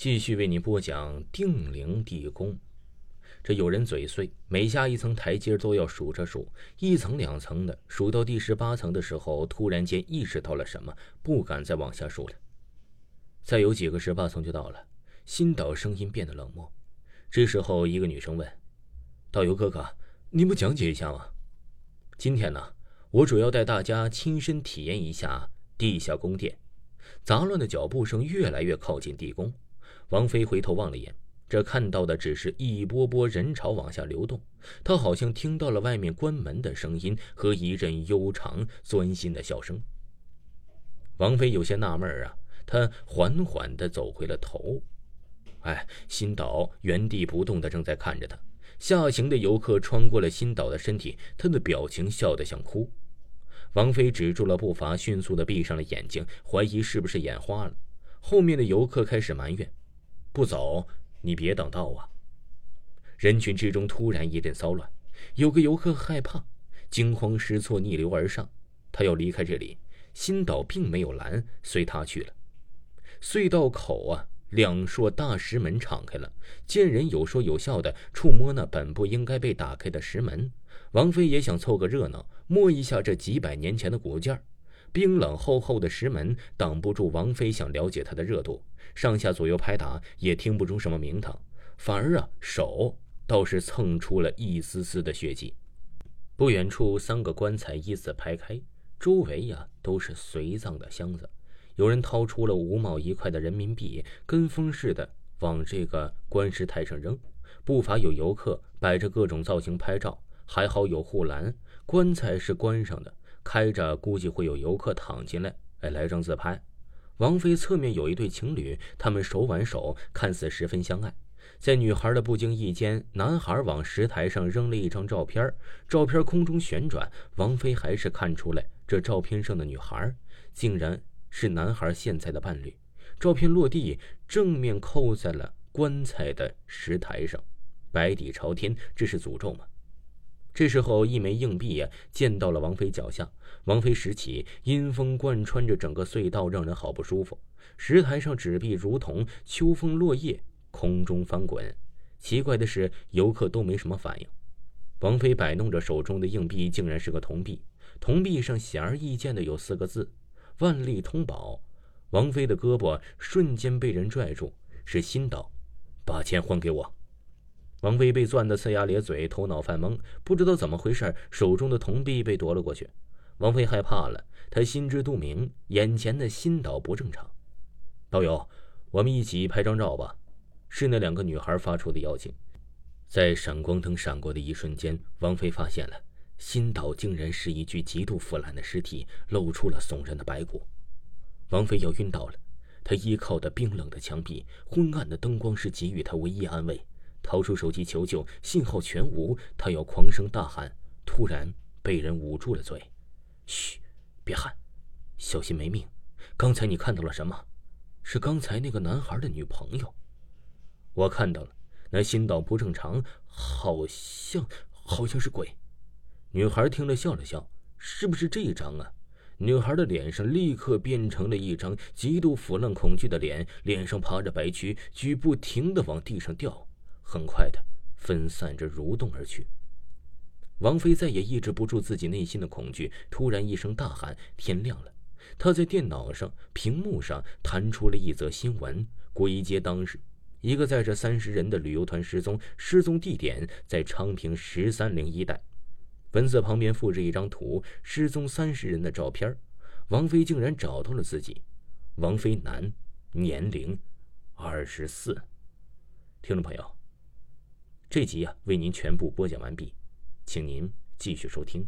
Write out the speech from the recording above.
继续为你播讲定陵地宫。这有人嘴碎，每下一层台阶都要数着数，一层两层的，数到第十八层的时候，突然间意识到了什么，不敢再往下数了。再有几个十八层就到了，新导声音变得冷漠。这时候，一个女生问：“导游哥哥，您不讲解一下吗？”今天呢，我主要带大家亲身体验一下地下宫殿。杂乱的脚步声越来越靠近地宫，王菲回头望了眼。这看到的只是一波波人潮往下流动，她好像听到了外面关门的声音和一阵悠长钻心的笑声。王菲有些纳闷啊，她缓缓地走回了头。哎，新岛原地不动地正在看着他。下行的游客穿过了新岛的身体，他的表情笑得想哭。王菲止住了步伐，迅速地闭上了眼睛，怀疑是不是眼花了。后面的游客开始埋怨：“不走。”你别挡道啊！人群之中突然一阵骚乱，有个游客害怕，惊慌失措逆流而上，他要离开这里。新岛并没有拦，随他去了。隧道口啊，两硕大石门敞开了，见人有说有笑的触摸那本不应该被打开的石门。王菲也想凑个热闹，摸一下这几百年前的古件儿冰冷厚厚的石门挡不住王妃想了解他的热度。上下左右拍打也听不出什么名堂，反而啊手倒是蹭出了一丝丝的血迹。不远处三个棺材依次排开，周围呀都是随葬的箱子。有人掏出了五毛一块的人民币，跟风似的往这个棺石台上扔。不乏有游客摆着各种造型拍照，还好有护栏，棺材是关上的，开着估计会有游客躺进来，哎，来张自拍。王妃侧面有一对情侣，他们手挽手，看似十分相爱。在女孩的不经意间，男孩往石台上扔了一张照片，照片空中旋转，王妃还是看出来，这照片上的女孩竟然是男孩现在的伴侣。照片落地，正面扣在了棺材的石台上，白底朝天，这是诅咒吗？这时候，一枚硬币呀溅到了王妃脚下。王妃拾起，阴风贯穿着整个隧道，让人好不舒服。石台上纸币如同秋风落叶，空中翻滚。奇怪的是，游客都没什么反应。王妃摆弄着手中的硬币，竟然是个铜币。铜币上显而易见的有四个字：“万利通宝。”王妃的胳膊瞬间被人拽住，是新岛，把钱还给我。王菲被攥得呲牙咧嘴，头脑犯懵，不知道怎么回事，手中的铜币被夺了过去。王菲害怕了，她心知肚明，眼前的新岛不正常。导游，我们一起拍张照吧。是那两个女孩发出的邀请。在闪光灯闪过的一瞬间，王菲发现了新岛竟然是一具极度腐烂的尸体，露出了悚然的白骨。王菲要晕倒了，她依靠的冰冷的墙壁，昏暗的灯光是给予她唯一安慰。掏出手机求救，信号全无。他要狂声大喊，突然被人捂住了嘴：“嘘，别喊，小心没命。刚才你看到了什么？是刚才那个男孩的女朋友。我看到了，那心岛不正常，好像好像是鬼。”女孩听了笑了笑：“是不是这一张啊？”女孩的脸上立刻变成了一张极度腐烂、恐惧的脸，脸上爬着白蛆，蛆不停的往地上掉。很快的，分散着蠕动而去。王菲再也抑制不住自己内心的恐惧，突然一声大喊：“天亮了！”她在电脑上屏幕上弹出了一则新闻：归街当日，一个载着三十人的旅游团失踪，失踪地点在昌平十三陵一带。文字旁边附着一张图，失踪三十人的照片。王菲竟然找到了自己。王菲男，年龄二十四。听众朋友。这集啊，为您全部播讲完毕，请您继续收听。